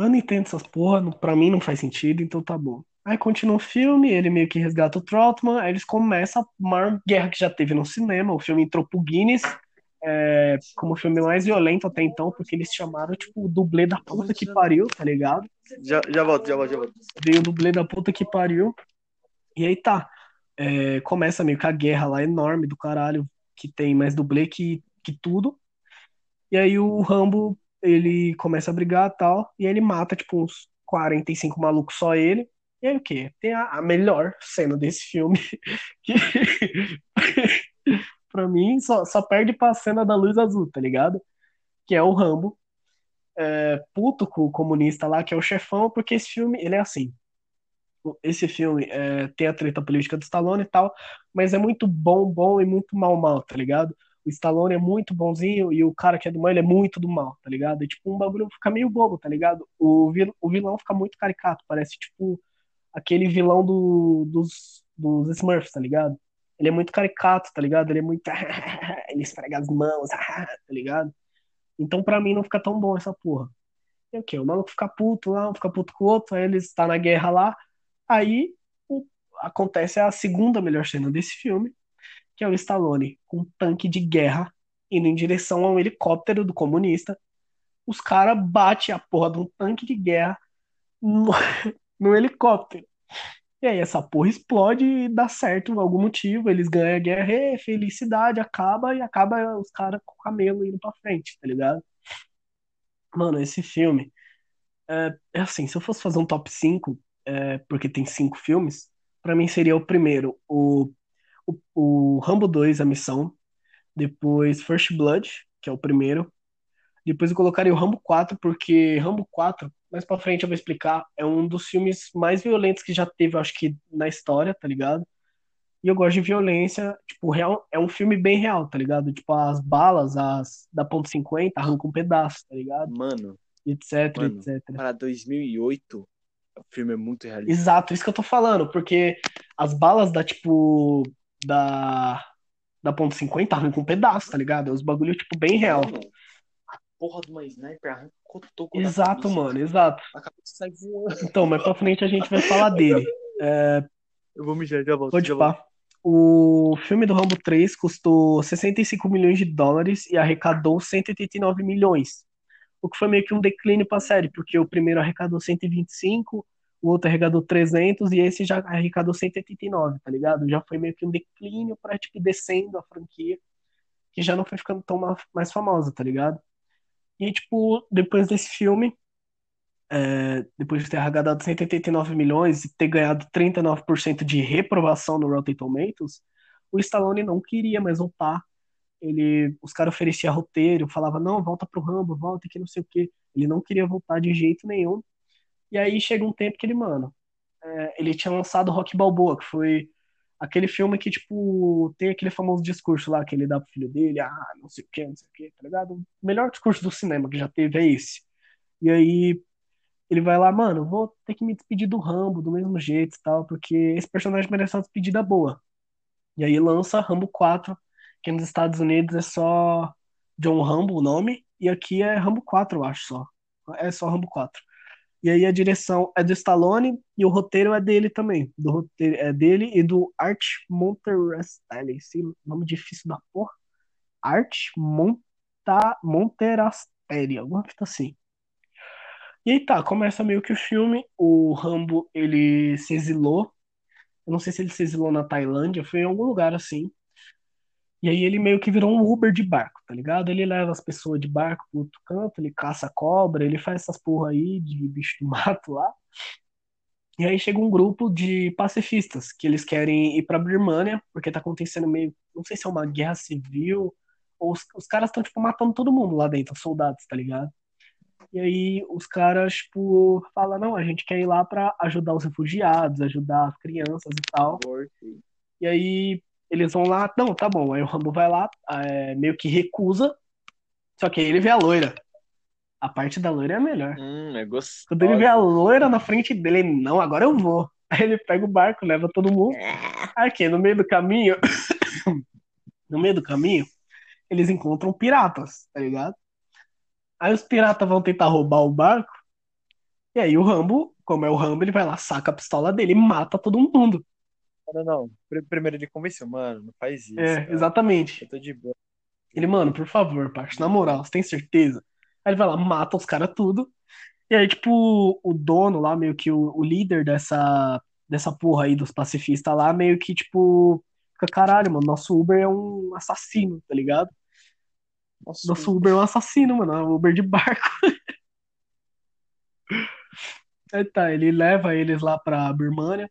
Mas eu não entendo essas porra, não- pra mim não faz sentido, então tá bom. Aí continua o filme, ele meio que resgata o Trotman, aí eles começam a maior guerra que já teve no cinema. O filme entrou pro Guinness é, como o filme mais violento até então, porque eles chamaram, tipo, o dublê da puta que pariu, tá ligado? Já, já volto, já volto, já volto. Veio o dublê da puta que pariu. E aí tá. É, começa meio que a guerra lá enorme do caralho, que tem mais dublê que, que tudo. E aí o Rambo, ele começa a brigar tal, e ele mata, tipo, uns 45 malucos só ele. E aí o quê? Tem a, a melhor cena desse filme, que pra mim só, só perde pra cena da luz azul, tá ligado? Que é o Rambo, é, puto com o comunista lá, que é o chefão, porque esse filme, ele é assim. Esse filme é, tem a treta política do Stallone e tal, mas é muito bom, bom e muito mal, mal, tá ligado? O Stallone é muito bonzinho e o cara que é do mal, ele é muito do mal, tá ligado? E, tipo, um bagulho fica meio bobo, tá ligado? O, vil, o vilão fica muito caricato, parece, tipo, aquele vilão do, dos, dos Smurfs, tá ligado? Ele é muito caricato, tá ligado? Ele é muito. ele esfrega as mãos, tá ligado? Então, pra mim, não fica tão bom essa porra. E o quê? O maluco fica puto lá, um fica puto com o outro, aí eles estão na guerra lá. Aí acontece a segunda melhor cena desse filme, que é o Stallone com um tanque de guerra indo em direção a um helicóptero do comunista. Os caras batem a porra de um tanque de guerra no, no helicóptero. E aí essa porra explode e dá certo por algum motivo. Eles ganham a guerra, e felicidade, acaba e acaba os caras com o camelo indo pra frente, tá ligado? Mano, esse filme é, é assim, se eu fosse fazer um top 5, é, porque tem cinco filmes, pra mim seria o primeiro, o, o, o Rambo 2, A Missão, depois First Blood, que é o primeiro, depois eu colocaria o Rambo 4, porque Rambo 4, mais pra frente eu vou explicar, é um dos filmes mais violentos que já teve, acho que, na história, tá ligado? E eu gosto de violência, tipo, real, é um filme bem real, tá ligado? Tipo, as balas, as da ponto .50 arrancam um pedaço, tá ligado? Mano, Etc, Mano. etc. para 2008, o filme é muito realista. Exato, isso que eu tô falando, porque as balas da, tipo, da, da ponto .50 arrancam um pedaço, tá ligado? Os bagulho, tipo, bem real. Mano, a porra de uma sniper arrancou da Exato, cabeça. mano, exato. A cabeça sai voando. Então, mais pra frente a gente vai falar dele. Eu vou mijar, já volto, Pode já volto. pá. O filme do Rambo 3 custou 65 milhões de dólares e arrecadou 189 milhões. O que foi meio que um declínio pra série, porque o primeiro arrecadou 125, o outro arrecadou 300 e esse já arrecadou 189, tá ligado? Já foi meio que um declínio pra, tipo, descendo a franquia, que já não foi ficando tão ma- mais famosa, tá ligado? E, tipo, depois desse filme, é, depois de ter arrecadado 189 milhões e ter ganhado 39% de reprovação no Rotten Tomatoes, o Stallone não queria mais voltar. Ele, os caras ofereciam roteiro, falava não, volta pro Rambo, volta que não sei o quê. Ele não queria voltar de jeito nenhum. E aí chega um tempo que ele, mano, é, ele tinha lançado Rock Balboa, que foi aquele filme que, tipo, tem aquele famoso discurso lá que ele dá pro filho dele, ah, não sei o que, não sei o que, tá ligado? O melhor discurso do cinema que já teve é esse. E aí ele vai lá, mano, vou ter que me despedir do Rambo do mesmo jeito e tal, porque esse personagem merece uma despedida boa. E aí lança Rambo 4, que nos Estados Unidos é só John Rambo o nome, e aqui é Rambo 4, eu acho só. É só Rambo 4. E aí a direção é do Stallone e o roteiro é dele também. Do roteiro, é dele e do Art Monterastelli. Esse nome difícil da porra. Art Monta, Monterastelli, alguma coisa assim. E aí tá, começa meio que o filme. O Rambo, ele se exilou. Eu não sei se ele se exilou na Tailândia, foi em algum lugar assim. E aí ele meio que virou um Uber de barco, tá ligado? Ele leva as pessoas de barco pro outro canto, ele caça cobra, ele faz essas porra aí de bicho do mato lá. E aí chega um grupo de pacifistas que eles querem ir pra Birmânia, porque tá acontecendo meio, não sei se é uma guerra civil, ou os, os caras estão, tipo, matando todo mundo lá dentro, os soldados, tá ligado? E aí os caras, tipo, falam, não, a gente quer ir lá pra ajudar os refugiados, ajudar as crianças e tal. E aí eles vão lá, não, tá bom. Aí o Rambo vai lá, é, meio que recusa, só que aí ele vê a loira. A parte da loira é a melhor. Hum, é gostoso. Quando ele vê a loira na frente dele, ele, não, agora eu vou. Aí ele pega o barco, leva todo mundo. Aqui, no meio do caminho, no meio do caminho, eles encontram piratas, tá ligado? Aí os piratas vão tentar roubar o barco, e aí o Rambo, como é o Rambo, ele vai lá, saca a pistola dele e mata todo mundo. Não, não. Pr- Primeiro ele convenceu, mano, não faz isso. É, cara. exatamente. Eu tô de boa. Ele, mano, por favor, parça, na moral, você tem certeza? Aí ele vai lá, mata os caras tudo. E aí, tipo, o dono lá, meio que o, o líder dessa, dessa porra aí dos pacifistas lá, meio que, tipo, fica, caralho, mano, nosso Uber é um assassino, tá ligado? Nossa, Nosso Uber é um assassino, mano, é um Uber de barco. Aí tá, ele leva eles lá pra Birmânia,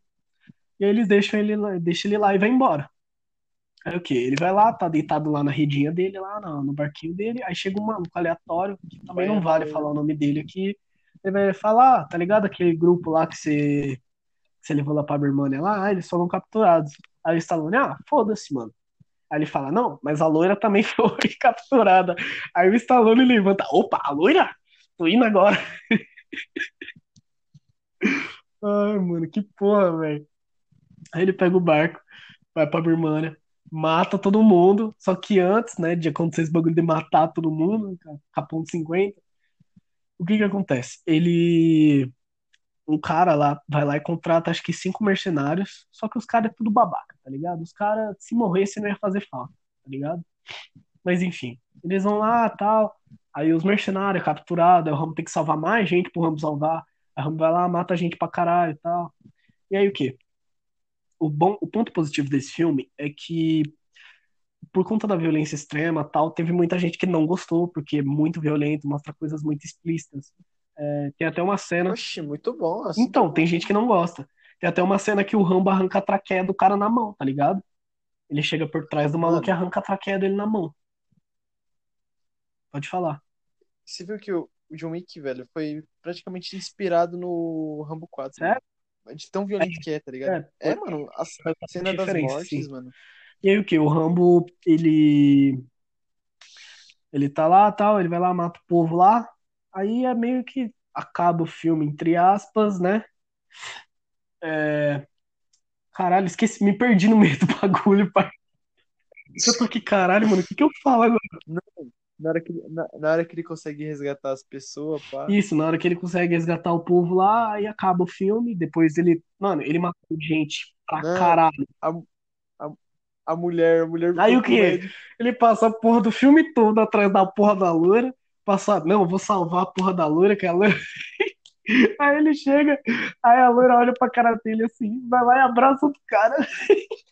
e aí eles deixam ele, deixam ele lá e vai embora. Aí o quê? Ele vai lá, tá deitado lá na redinha dele, lá no, no barquinho dele, aí chega um maluco aleatório, que também não vale falar o nome dele aqui. Ele vai falar, ah, tá ligado aquele grupo lá que você, que você levou lá pra Birmania lá? Ah, eles foram capturados. Aí o Stallone, ah, foda-se, mano. Aí ele fala, não, mas a loira também foi capturada. Aí o Stallone levanta, opa, a loira? Tô indo agora. Ai, mano, que porra, velho. Aí ele pega o barco, vai pra Birmania, mata todo mundo. Só que antes, né, de acontecer esse bagulho de matar todo mundo, Capão de 50, o que que acontece? Ele. Um cara lá vai lá e contrata acho que cinco mercenários, só que os caras é tudo babaca, tá ligado? Os caras, se morresse, não ia fazer falta, tá ligado? Mas enfim, eles vão lá tal. Aí os mercenários capturados, aí o Rambo tem que salvar mais gente pro Rambo salvar. Aí o vai lá, mata gente pra caralho e tal. E aí o quê? O, bom, o ponto positivo desse filme é que, por conta da violência extrema tal, teve muita gente que não gostou, porque é muito violento, mostra coisas muito explícitas. É, tem até uma cena. Oxe, muito bom. assim. Então, tem gente que não gosta. Tem até uma cena que o Rambo arranca a traqueia do cara na mão, tá ligado? Ele chega por trás do maluco e arranca a traqueia dele na mão. Pode falar. Você viu que o o John Wick, velho, foi praticamente inspirado no Rambo 4. Sério? De tão violento que é, tá ligado? É, É, mano, a faz cena das mortes, sim. mano. E aí o que? O Rambo, ele. Ele tá lá tal, ele vai lá, mata o povo lá. Aí é meio que acaba o filme, entre aspas, né? É... Caralho, esqueci, me perdi no meio do bagulho, pai. Eu tô aqui, caralho, mano, o que que eu falo agora? Na hora que, ele- na, na hora que ele consegue resgatar as pessoas, pá. Isso, na hora que ele consegue resgatar o povo lá, aí acaba o filme. Depois ele. Mano, ele matou gente pra Não. caralho. A, a, A mulher, a mulher Aí o quê? medo. Ele passa a porra do filme todo atrás da porra da loira. Passa, não, eu vou salvar a porra da loira, que é a loira. Aí ele chega, aí a loira olha pra cara dele assim, vai lá e abraça o cara.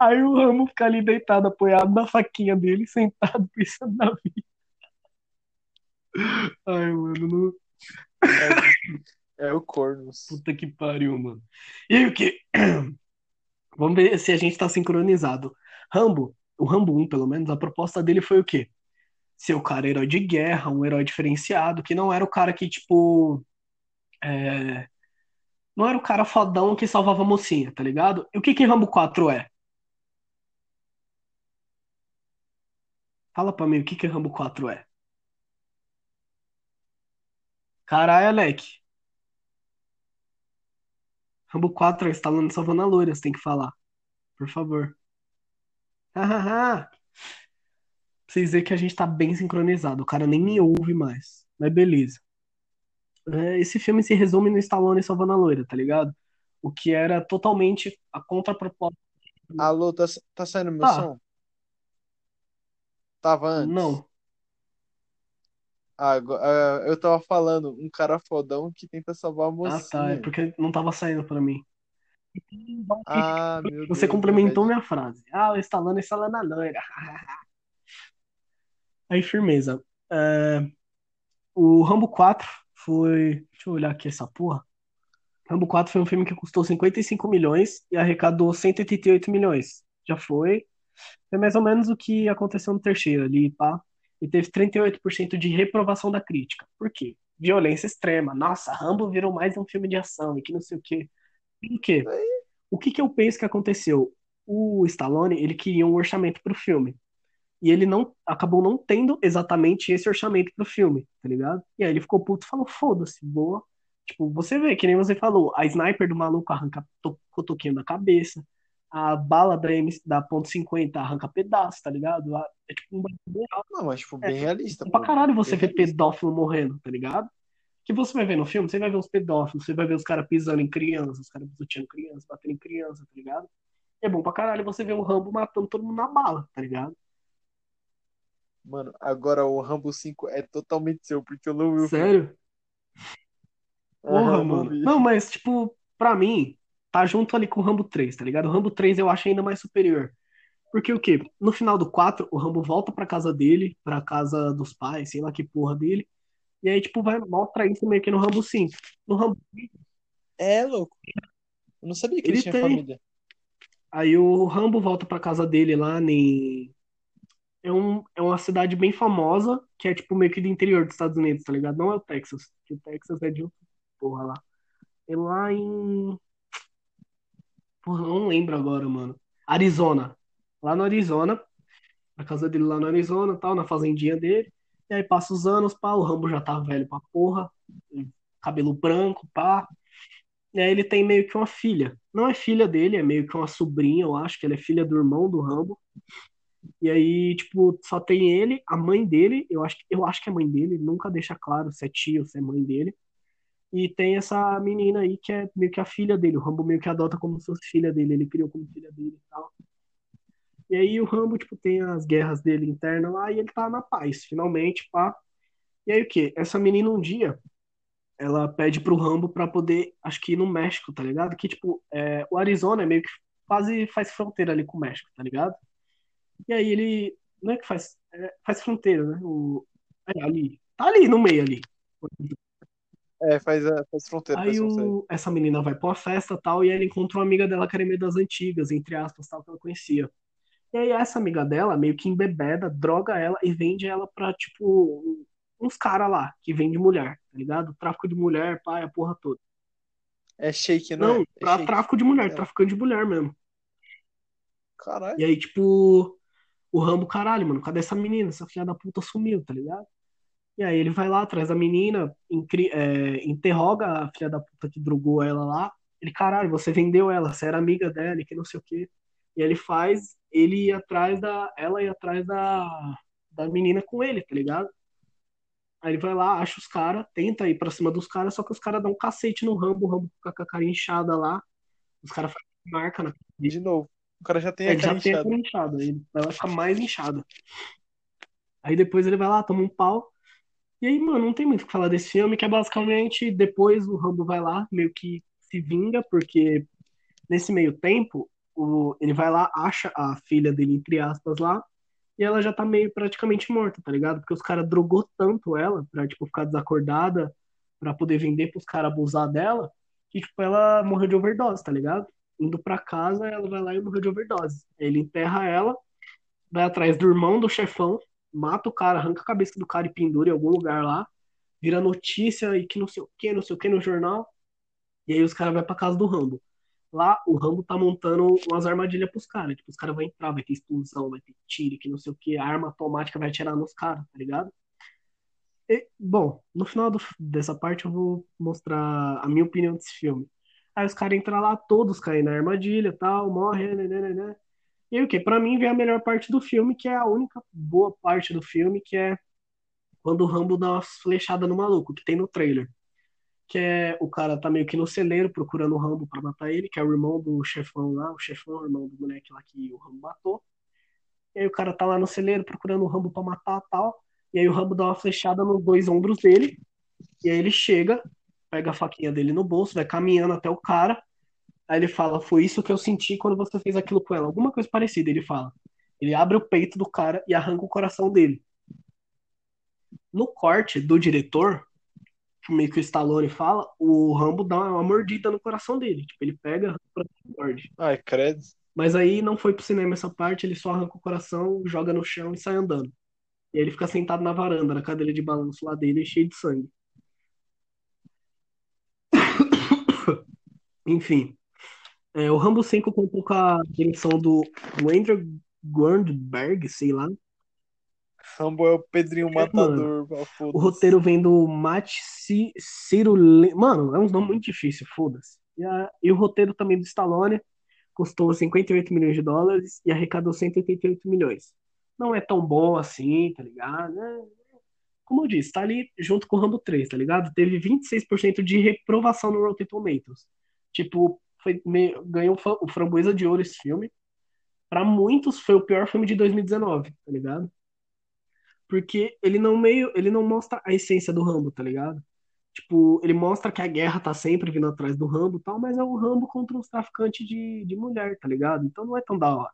Aí o Ramo fica ali deitado, apoiado na faquinha dele, sentado, pensando na vida. Ai, mano, não... É, é o Cornos. puta que pariu, mano. E aí o que? Vamos ver se a gente tá sincronizado. Rambo, o Rambo 1, pelo menos, a proposta dele foi o quê? Ser o cara herói de guerra, um herói diferenciado, que não era o cara que, tipo. é, Não era o cara fodão que salvava a mocinha, tá ligado? E o que que Rambo 4 é? Fala pra mim o que que Rambo 4 é. Caralho, Alec. Rambo 4 é Stallone salvando a loira, você tem que falar. Por favor. Hahaha. Pra vocês verem que a gente tá bem sincronizado. O cara nem me ouve mais. Mas beleza. É, esse filme se resume no Stallone salvando a loira, tá ligado? O que era totalmente a contraproposta. Alô, tá, tá saindo meu Tá. som? Tava antes. Não. Ah, ah, eu tava falando, um cara fodão que tenta salvar a Ah, tá. É mocinha. porque não tava saindo pra mim. Ah, Você Deus, complementou minha frase. Ah, o Stallone salvando a loira. Aí, firmeza. É, o Rambo 4 foi. Deixa eu olhar aqui essa porra. Rambo 4 foi um filme que custou 55 milhões e arrecadou 188 milhões. Já foi. Foi mais ou menos o que aconteceu no terceiro ali, pá. E teve 38% de reprovação da crítica. Por quê? Violência extrema. Nossa, Rambo virou mais um filme de ação e que não sei o quê. Por quê? O que que eu penso que aconteceu? O Stallone, ele queria um orçamento pro filme. E ele não acabou não tendo exatamente esse orçamento pro filme, tá ligado? E aí ele ficou puto e falou: foda-se, boa. Tipo, você vê, que nem você falou, a sniper do maluco arranca to- cotoquinho da cabeça, a bala da, M, da ponto .50 arranca pedaço, tá ligado? É tipo um alto. Não, mas tipo, bem realista, pra pô. caralho você vê realista. pedófilo morrendo, tá ligado? Que você vai ver no filme, você vai ver os pedófilos, você vai ver os caras pisando em crianças, os caras pisoteando crianças, batendo em criança, tá ligado? É bom pra caralho você ver o Rambo matando todo mundo na bala, tá ligado? Mano, agora o Rambo 5 é totalmente seu, porque eu não vi. Sério? Porra, Aham, não mano. Não, mas, tipo, pra mim, tá junto ali com o Rambo 3, tá ligado? O Rambo 3 eu acho ainda mais superior. Porque o quê? No final do 4, o Rambo volta pra casa dele, pra casa dos pais, sei lá que porra dele. E aí, tipo, vai mostra isso meio que no Rambo 5. No Rambo É, louco. Eu não sabia que ele Ele tinha tem. família. Aí o Rambo volta pra casa dele lá em. É, um, é uma cidade bem famosa, que é tipo meio que do interior dos Estados Unidos, tá ligado? Não é o Texas, que o Texas é de outra porra lá. É lá em. Porra, não lembro agora, mano. Arizona. Lá no Arizona. Na casa dele lá no Arizona, tal, na fazendinha dele. E aí passa os anos, pá, o Rambo já tá velho pra porra. Cabelo branco, pá. E aí ele tem meio que uma filha. Não é filha dele, é meio que uma sobrinha, eu acho que ela é filha do irmão do Rambo. E aí, tipo, só tem ele, a mãe dele, eu acho, que- eu acho que é mãe dele, nunca deixa claro se é tia ou se é mãe dele. E tem essa menina aí que é meio que a filha dele. O Rambo meio que adota como se fosse filha dele, ele criou como filha dele e tal. E aí o Rambo, tipo, tem as guerras dele internas lá e ele tá na paz, finalmente, pá. E aí o quê? Essa menina um dia, ela pede pro Rambo pra poder, acho que ir no México, tá ligado? Que, tipo, é, o Arizona é meio que quase faz fronteira ali com o México, tá ligado? E aí ele, não é que faz, é, faz fronteira, né? O, é, ali, tá ali no meio ali. É, faz, a- faz fronteira, faz Aí fronteira. o, essa menina vai pra uma festa tal, e aí ela encontra uma amiga dela que era meio das antigas, entre aspas, tal, que ela conhecia. E aí essa amiga dela meio que embebeda, droga ela e vende ela pra, tipo, uns caras lá, que vende mulher, tá ligado? Tráfico de mulher, pai, a porra toda. É shake, não é? Não, É pra shake. tráfico de mulher, É. traficante de mulher mesmo. Caralho. E aí, tipo, o Rambo, caralho, mano, cadê essa menina? Essa filha da puta sumiu, tá ligado? E aí ele vai lá atrás da menina, é, interroga a filha da puta que drogou ela lá. Ele, caralho, você vendeu ela, você era amiga dela, e que não sei o quê. E ele faz ele ir atrás da. Ela ir atrás da, da menina com ele, tá ligado? Aí ele vai lá, acha os caras, tenta ir pra cima dos caras, só que os caras dão um cacete no Rambo, o Rambo com a cara inchada lá. Os caras fazem marca na De novo. O cara já tem a Ele cara já tem a inchada. aí ela fica mais inchada. Aí depois ele vai lá, toma um pau. E aí, mano, não tem muito o que falar desse filme, que é basicamente depois o Rambo vai lá, meio que se vinga, porque nesse meio tempo, o, ele vai lá, acha a filha dele, entre aspas, lá, e ela já tá meio praticamente morta, tá ligado? Porque os caras drogou tanto ela pra, tipo, ficar desacordada, pra poder vender pros caras abusar dela, que, tipo, ela morreu de overdose, tá ligado? Indo pra casa, ela vai lá e morreu de overdose. Ele enterra ela, vai atrás do irmão do chefão, mata o cara, arranca a cabeça do cara e pendura em algum lugar lá, vira notícia e que não sei o que, não sei o que no jornal, e aí os caras vão pra casa do Rambo. Lá, o Rambo tá montando umas armadilhas pros caras. Tipo, os caras vão entrar, vai ter explosão, vai ter tiro, que não sei o que, a arma automática vai atirar nos caras, tá ligado? E, bom, no final do- dessa parte eu vou mostrar a minha opinião desse filme. Aí os caras entram lá, todos caem na armadilha tal, morrem, né, né, né, né. E o que? Pra mim vem a melhor parte do filme, que é a única boa parte do filme, que é quando o Rambo dá uma flechada no maluco, que tem no trailer. Que é o cara tá meio que no celeiro procurando o Rambo pra matar ele, que é o irmão do chefão lá, o chefão, o irmão do moleque lá que o Rambo matou. E aí o cara tá lá no celeiro procurando o Rambo pra matar tal. E aí o Rambo dá uma flechada nos dois ombros dele. E aí ele chega, pega a faquinha dele no bolso, vai caminhando até o cara. Aí ele fala: Foi isso que eu senti quando você fez aquilo com ela. Alguma coisa parecida, ele fala. Ele abre o peito do cara e arranca o coração dele. No corte do diretor, que meio que o Stallone fala, o Rambo dá uma mordida no coração dele. Tipo, ele pega, e morde. Ai, credo. Mas aí não foi pro cinema essa parte, ele só arranca o coração, joga no chão e sai andando. E aí ele fica sentado na varanda, na cadeira de balanço lá dele, cheio de sangue. Enfim. É, o Rambo 5 contou com a direção do Andrew Goldberg, sei lá. Rambo é o Pedrinho Matador. ah, O roteiro vem do Matt Ciro... Mano, é um nome muito difícil, foda-se. E, a- e o roteiro também do Stallone custou 58 milhões de dólares e arrecadou 188 milhões. Não é tão bom assim, tá ligado? É- Como eu disse, tá ali junto com o Rambo 3, tá ligado? Teve 26% de reprovação no Rotten Tomatoes. Tipo, foi ganhou o Framboesa de Ouro esse filme. Pra muitos foi o pior filme de 2019, tá ligado? Porque ele não meio, ele não mostra a essência do Rambo, tá ligado? Tipo, ele mostra que a guerra tá sempre vindo atrás do Rambo e tal, mas é o Rambo contra uns traficantes de, de mulher, tá ligado? Então não é tão da hora.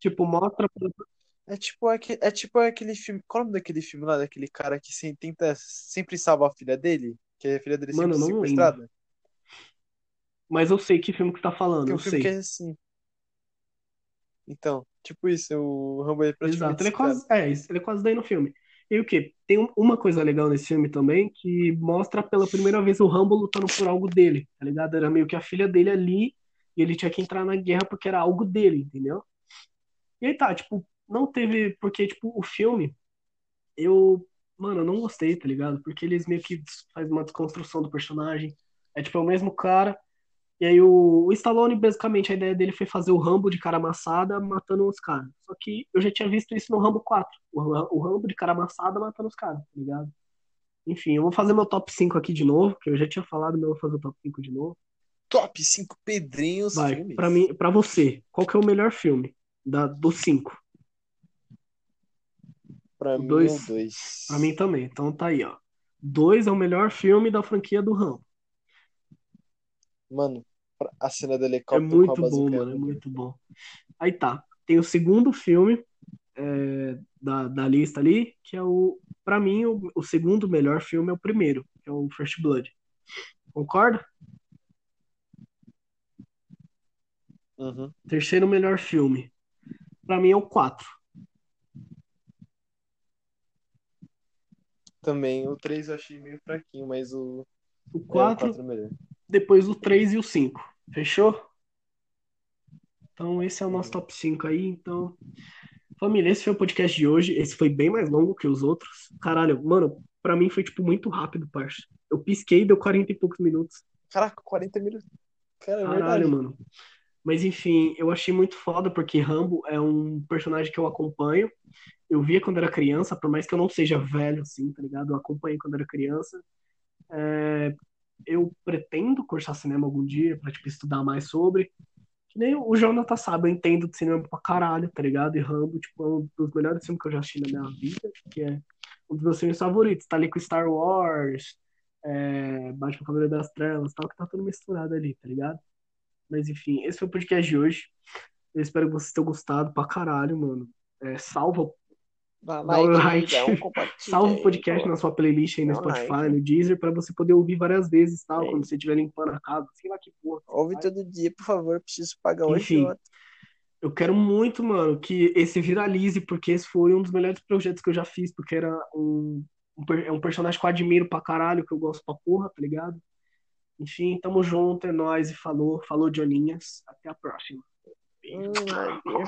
Tipo, mostra. É tipo, aque- é tipo aquele filme. Qual é o nome daquele filme lá, daquele cara que se- tenta sempre salvar a filha dele? Que a filha dele Mano, sempre sequestrada? Mas eu sei que filme que você tá falando, um eu filme sei. que é assim. Então, tipo isso, o Rambo é Exato, praticamente ele é quase, é, ele é quase daí no filme. E o quê? Tem um- uma coisa legal nesse filme também, que mostra pela primeira vez o Rambo lutando por algo dele, tá ligado? Era meio que a filha dele ali, e ele tinha que entrar na guerra porque era algo dele, entendeu? E aí tá, tipo, não teve, porque, tipo, o filme, eu, mano, eu não gostei, tá ligado? Porque eles meio que fazem uma desconstrução do personagem. É tipo, é o mesmo cara, e aí o, o Stallone, basicamente, a ideia dele foi fazer o Rambo de cara amassada matando os caras. Só que eu já tinha visto isso no Rambo 4. O, o Rambo de cara amassada matando os caras, tá ligado? Enfim, eu vou fazer meu top 5 aqui de novo, que eu já tinha falado, mas eu vou fazer o top 5 de novo. Top 5 Pedrinhos Vai, filmes. pra mim, para você, qual que é o melhor filme da, dos 5? Pra mim, dois- o 2. Pra mim também. Então tá aí, ó. 2 é o melhor filme da franquia do Rambo. Mano, a cena do É helicóptero a muito bom, bazuca mano, é muito bom. Aí tá. Tem o segundo filme é, da, da lista ali, que é o, pra mim, o, o segundo melhor filme é o primeiro, que é o First Blood. Concorda? Uhum. Terceiro melhor filme. Pra mim é o 4. Também, o 3 eu achei meio fraquinho, mas o, O é, o 4, 4 é melhor. depois o 3 e o 5. Fechou? Então esse é o nosso top 5 aí. Então, família, esse foi o podcast de hoje. Esse foi bem mais longo que os outros. Caralho, mano, pra mim foi tipo muito rápido, parça. Eu pisquei, deu 40 e poucos minutos. Caraca, 40 minutos. Cara, é Caralho, mano. Mas enfim, eu achei muito foda porque Rambo é um personagem que eu acompanho. Eu via quando era criança, por mais que eu não seja velho assim, tá ligado? Eu acompanhei quando era criança. É, eu pretendo cursar cinema algum dia pra tipo estudar mais sobre. Nem o Jonathan sabe, eu entendo de cinema pra caralho, tá ligado? E Rambo, tipo, é um dos melhores filmes que eu já assisti na minha vida, que é um dos meus filmes favoritos. Tá ali com Star Wars, é, Batman Cavaleiro das Trevas, tal, que tá tudo misturado ali, tá ligado? Mas enfim, esse foi o podcast de hoje. Eu espero que vocês tenham gostado pra caralho, mano. É, salva Dá like, like. dá um compartilha Salva o aí, podcast pô. na sua playlist aí no Spotify, like. no Deezer, pra você poder ouvir várias vezes, tal, É. quando você estiver limpando a casa, sei lá que porra. Ouve faz. todo dia, por favor. Preciso pagar o Enfim. Eu quero muito, mano, que esse viralize, porque esse foi um dos melhores projetos que eu já fiz, porque era um, um, é um personagem que eu admiro pra caralho, que eu gosto pra porra, tá ligado? Enfim, tamo junto, é nóis e falou, falou, Joninhas. Até a próxima. Hum, adeus.